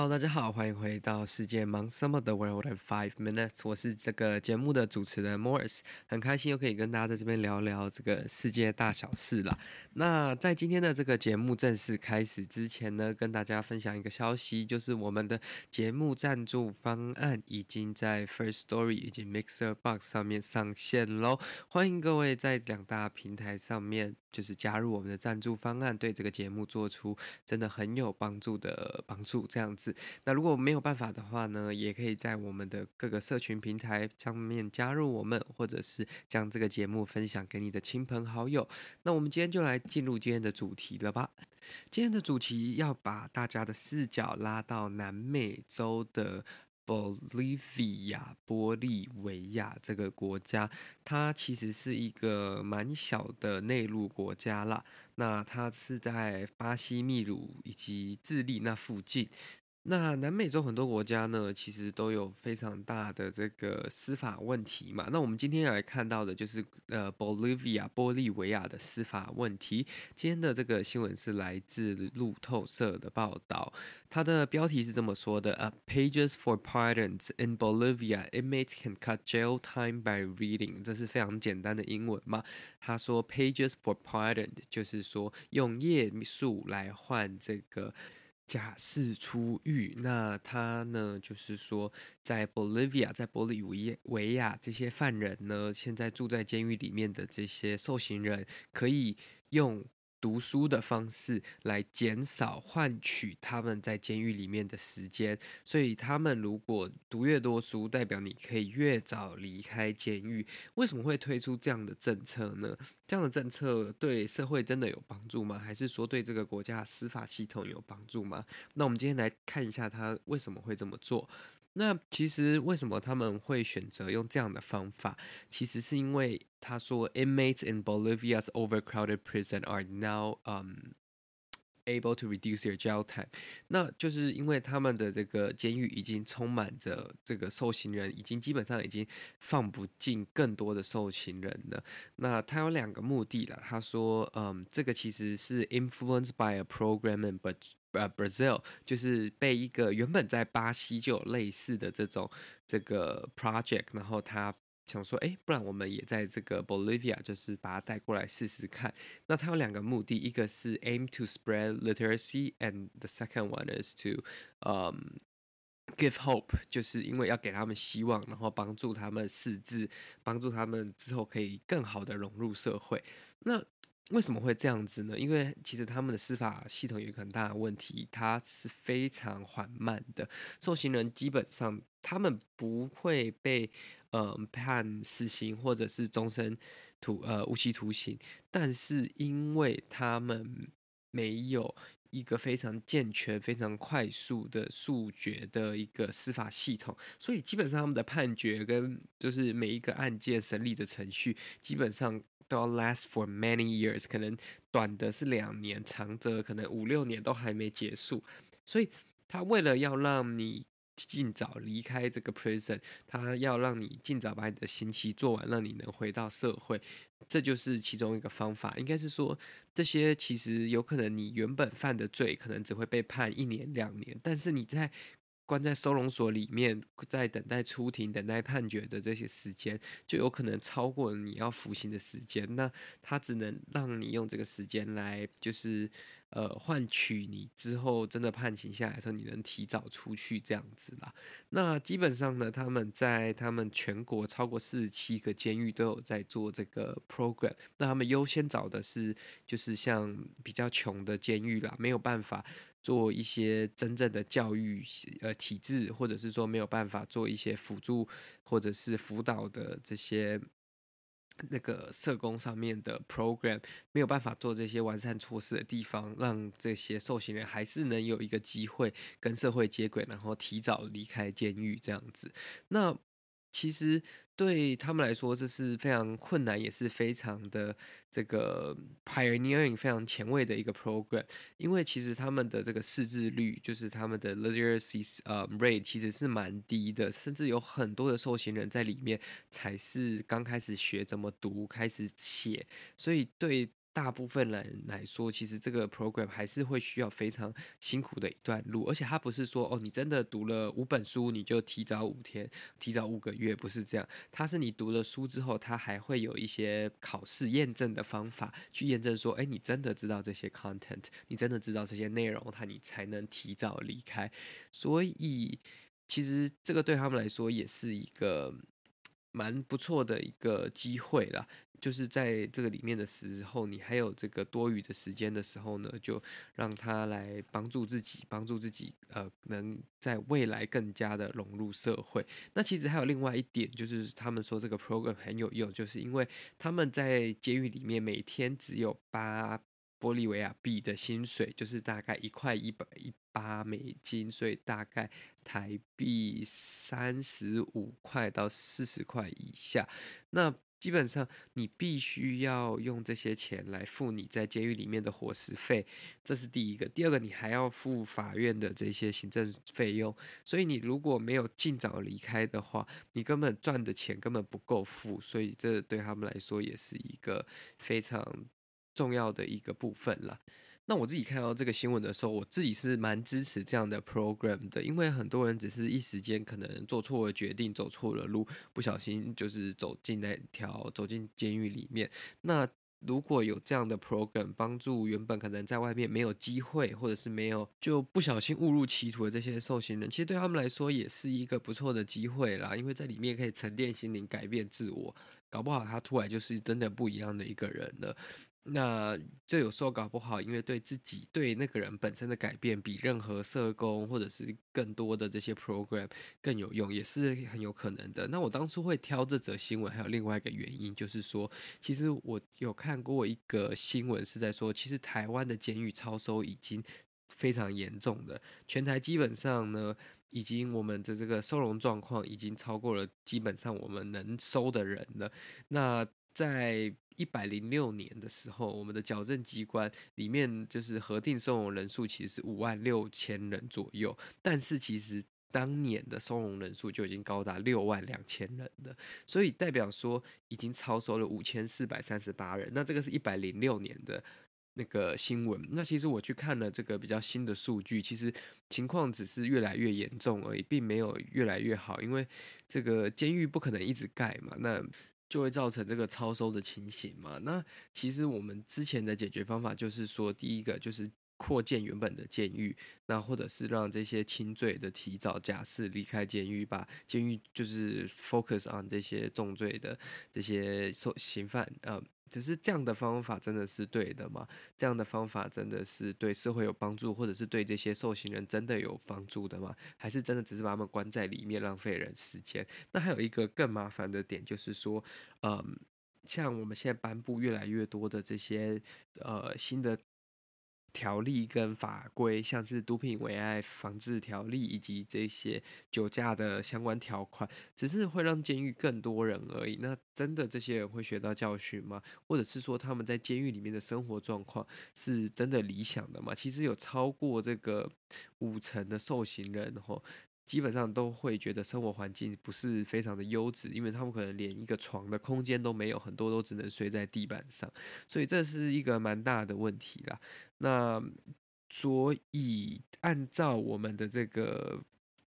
Hello，大家好，欢迎回到世界忙什么的 World in Five Minutes。我是这个节目的主持人 Morris，很开心又可以跟大家在这边聊聊这个世界大小事了。那在今天的这个节目正式开始之前呢，跟大家分享一个消息，就是我们的节目赞助方案已经在 First Story 以及 Mixer Box 上面上线喽。欢迎各位在两大平台上面就是加入我们的赞助方案，对这个节目做出真的很有帮助的帮助，这样子。那如果没有办法的话呢，也可以在我们的各个社群平台上面加入我们，或者是将这个节目分享给你的亲朋好友。那我们今天就来进入今天的主题了吧。今天的主题要把大家的视角拉到南美洲的 Bolivia 玻利维亚这个国家，它其实是一个蛮小的内陆国家啦。那它是在巴西、秘鲁以及智利那附近。那南美洲很多国家呢，其实都有非常大的这个司法问题嘛。那我们今天来看到的就是呃，Bolivia 玻利维亚的司法问题。今天的这个新闻是来自路透社的报道，它的标题是这么说的：呃，Pages for pardons in Bolivia, inmates can cut jail time by reading。这是非常简单的英文嘛。他说，Pages for pardon 就是说用页数来换这个。假释出狱，那他呢？就是说，在 Bolivia，在玻利维亚这些犯人呢，现在住在监狱里面的这些受刑人，可以用。读书的方式来减少换取他们在监狱里面的时间，所以他们如果读越多书，代表你可以越早离开监狱。为什么会推出这样的政策呢？这样的政策对社会真的有帮助吗？还是说对这个国家司法系统有帮助吗？那我们今天来看一下他为什么会这么做。那其实为什么他们会选择用这样的方法？其实是因为他说，inmates in Bolivia's overcrowded prison are now um able to reduce their jail time。那就是因为他们的这个监狱已经充满着这个受刑人，已经基本上已经放不进更多的受刑人了。那他有两个目的了。他说，嗯，这个其实是 influenced by a program in but 呃，Brazil 就是被一个原本在巴西就有类似的这种这个 project，然后他想说，哎，不然我们也在这个 Bolivia，就是把它带过来试试看。那它有两个目的，一个是 aim to spread literacy，and the second one is to um give hope，就是因为要给他们希望，然后帮助他们识字，帮助他们之后可以更好的融入社会。那为什么会这样子呢？因为其实他们的司法系统有一个很大的问题，它是非常缓慢的。受刑人基本上他们不会被呃判死刑或者是终身徒呃无期徒刑，但是因为他们没有一个非常健全、非常快速的速决的一个司法系统，所以基本上他们的判决跟就是每一个案件审理的程序基本上。都要 last for many years，可能短的是两年，长则可能五六年都还没结束。所以他为了要让你尽早离开这个 prison，他要让你尽早把你的刑期做完，让你能回到社会，这就是其中一个方法。应该是说，这些其实有可能你原本犯的罪，可能只会被判一年两年，但是你在关在收容所里面，在等待出庭、等待判决的这些时间，就有可能超过你要服刑的时间。那他只能让你用这个时间来，就是。呃，换取你之后真的判刑下来的时候，你能提早出去这样子啦。那基本上呢，他们在他们全国超过四十七个监狱都有在做这个 program。那他们优先找的是就是像比较穷的监狱啦，没有办法做一些真正的教育呃体制，或者是说没有办法做一些辅助或者是辅导的这些。那个社工上面的 program 没有办法做这些完善措施的地方，让这些受刑人还是能有一个机会跟社会接轨，然后提早离开监狱这样子。那其实对他们来说，这是非常困难，也是非常的这个 pioneering 非常前卫的一个 program。因为其实他们的这个识字率，就是他们的 literacy 呃 rate 其实是蛮低的，甚至有很多的受刑人在里面才是刚开始学怎么读，开始写，所以对。大部分人来说，其实这个 program 还是会需要非常辛苦的一段路，而且它不是说哦，你真的读了五本书，你就提早五天、提早五个月，不是这样。它是你读了书之后，它还会有一些考试验证的方法，去验证说，哎，你真的知道这些 content，你真的知道这些内容，它你才能提早离开。所以，其实这个对他们来说也是一个。蛮不错的一个机会啦，就是在这个里面的时候，你还有这个多余的时间的时候呢，就让他来帮助自己，帮助自己，呃，能在未来更加的融入社会。那其实还有另外一点，就是他们说这个 program 很有用，就是因为他们在监狱里面每天只有八。玻利维亚币的薪水就是大概一块一百一八美金，所以大概台币三十五块到四十块以下。那基本上你必须要用这些钱来付你在监狱里面的伙食费，这是第一个。第二个，你还要付法院的这些行政费用。所以你如果没有尽早离开的话，你根本赚的钱根本不够付。所以这对他们来说也是一个非常。重要的一个部分了。那我自己看到这个新闻的时候，我自己是蛮支持这样的 program 的，因为很多人只是一时间可能做错了决定，走错了路，不小心就是走进那条走进监狱里面。那如果有这样的 program 帮助原本可能在外面没有机会，或者是没有就不小心误入歧途的这些受刑人，其实对他们来说也是一个不错的机会啦，因为在里面可以沉淀心灵，改变自我，搞不好他突然就是真的不一样的一个人了。那这有时候搞不好，因为对自己对那个人本身的改变，比任何社工或者是更多的这些 program 更有用，也是很有可能的。那我当初会挑这则新闻，还有另外一个原因，就是说，其实我有看过一个新闻，是在说，其实台湾的监狱超收已经非常严重的，全台基本上呢，已经我们的这个收容状况已经超过了基本上我们能收的人了。那在一百零六年的时候，我们的矫正机关里面就是核定收容人数其实是五万六千人左右，但是其实当年的收容人数就已经高达六万两千人了，所以代表说已经超收了五千四百三十八人。那这个是一百零六年的那个新闻。那其实我去看了这个比较新的数据，其实情况只是越来越严重而已，并没有越来越好，因为这个监狱不可能一直盖嘛。那就会造成这个超收的情形嘛。那其实我们之前的解决方法就是说，第一个就是扩建原本的监狱，那或者是让这些轻罪的提早假释离开监狱，把监狱就是 focus on 这些重罪的这些受刑犯啊。只是这样的方法真的是对的吗？这样的方法真的是对社会有帮助，或者是对这些受刑人真的有帮助的吗？还是真的只是把他们关在里面浪费人时间？那还有一个更麻烦的点就是说，嗯，像我们现在颁布越来越多的这些呃新的。条例跟法规，像是毒品危害防治条例以及这些酒驾的相关条款，只是会让监狱更多人而已。那真的这些人会学到教训吗？或者是说他们在监狱里面的生活状况是真的理想的吗？其实有超过这个五成的受刑人吼。基本上都会觉得生活环境不是非常的优质，因为他们可能连一个床的空间都没有，很多都只能睡在地板上，所以这是一个蛮大的问题啦。那所以按照我们的这个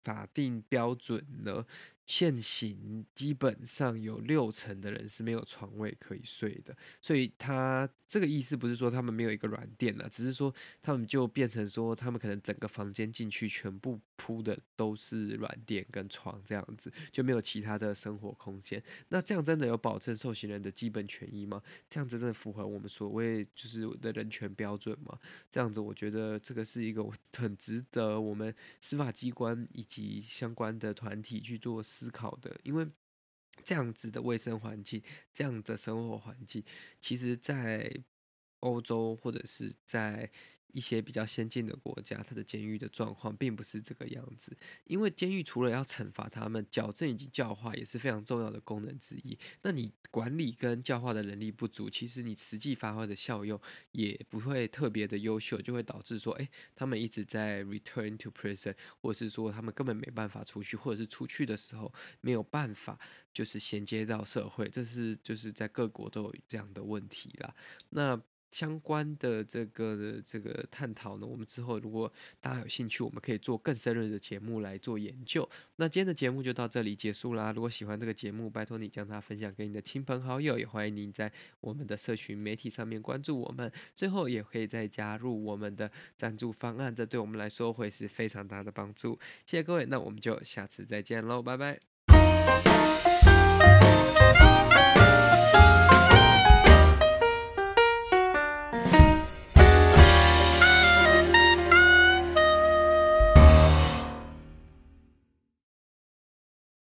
法定标准呢，现行基本上有六成的人是没有床位可以睡的，所以他这个意思不是说他们没有一个软垫了，只是说他们就变成说他们可能整个房间进去全部铺的都是软垫跟床这样子，就没有其他的生活空间。那这样真的有保证受刑人的基本权益吗？这样子真的符合我们所谓就是的人权标准吗？这样子我觉得这个是一个很值得我们司法机关以及相关的团体去做。思考的，因为这样子的卫生环境，这样的生活环境，其实，在欧洲或者是在一些比较先进的国家，它的监狱的状况并不是这个样子。因为监狱除了要惩罚他们，矫正以及教化也是非常重要的功能之一。那你管理跟教化的能力不足，其实你实际发挥的效用也不会特别的优秀，就会导致说，诶，他们一直在 return to prison，或者是说他们根本没办法出去，或者是出去的时候没有办法就是衔接到社会。这是就是在各国都有这样的问题啦。那相关的这个的这个探讨呢，我们之后如果大家有兴趣，我们可以做更深入的节目来做研究。那今天的节目就到这里结束啦。如果喜欢这个节目，拜托你将它分享给你的亲朋好友，也欢迎您在我们的社群媒体上面关注我们。最后也可以再加入我们的赞助方案，这对我们来说会是非常大的帮助。谢谢各位，那我们就下次再见喽，拜拜。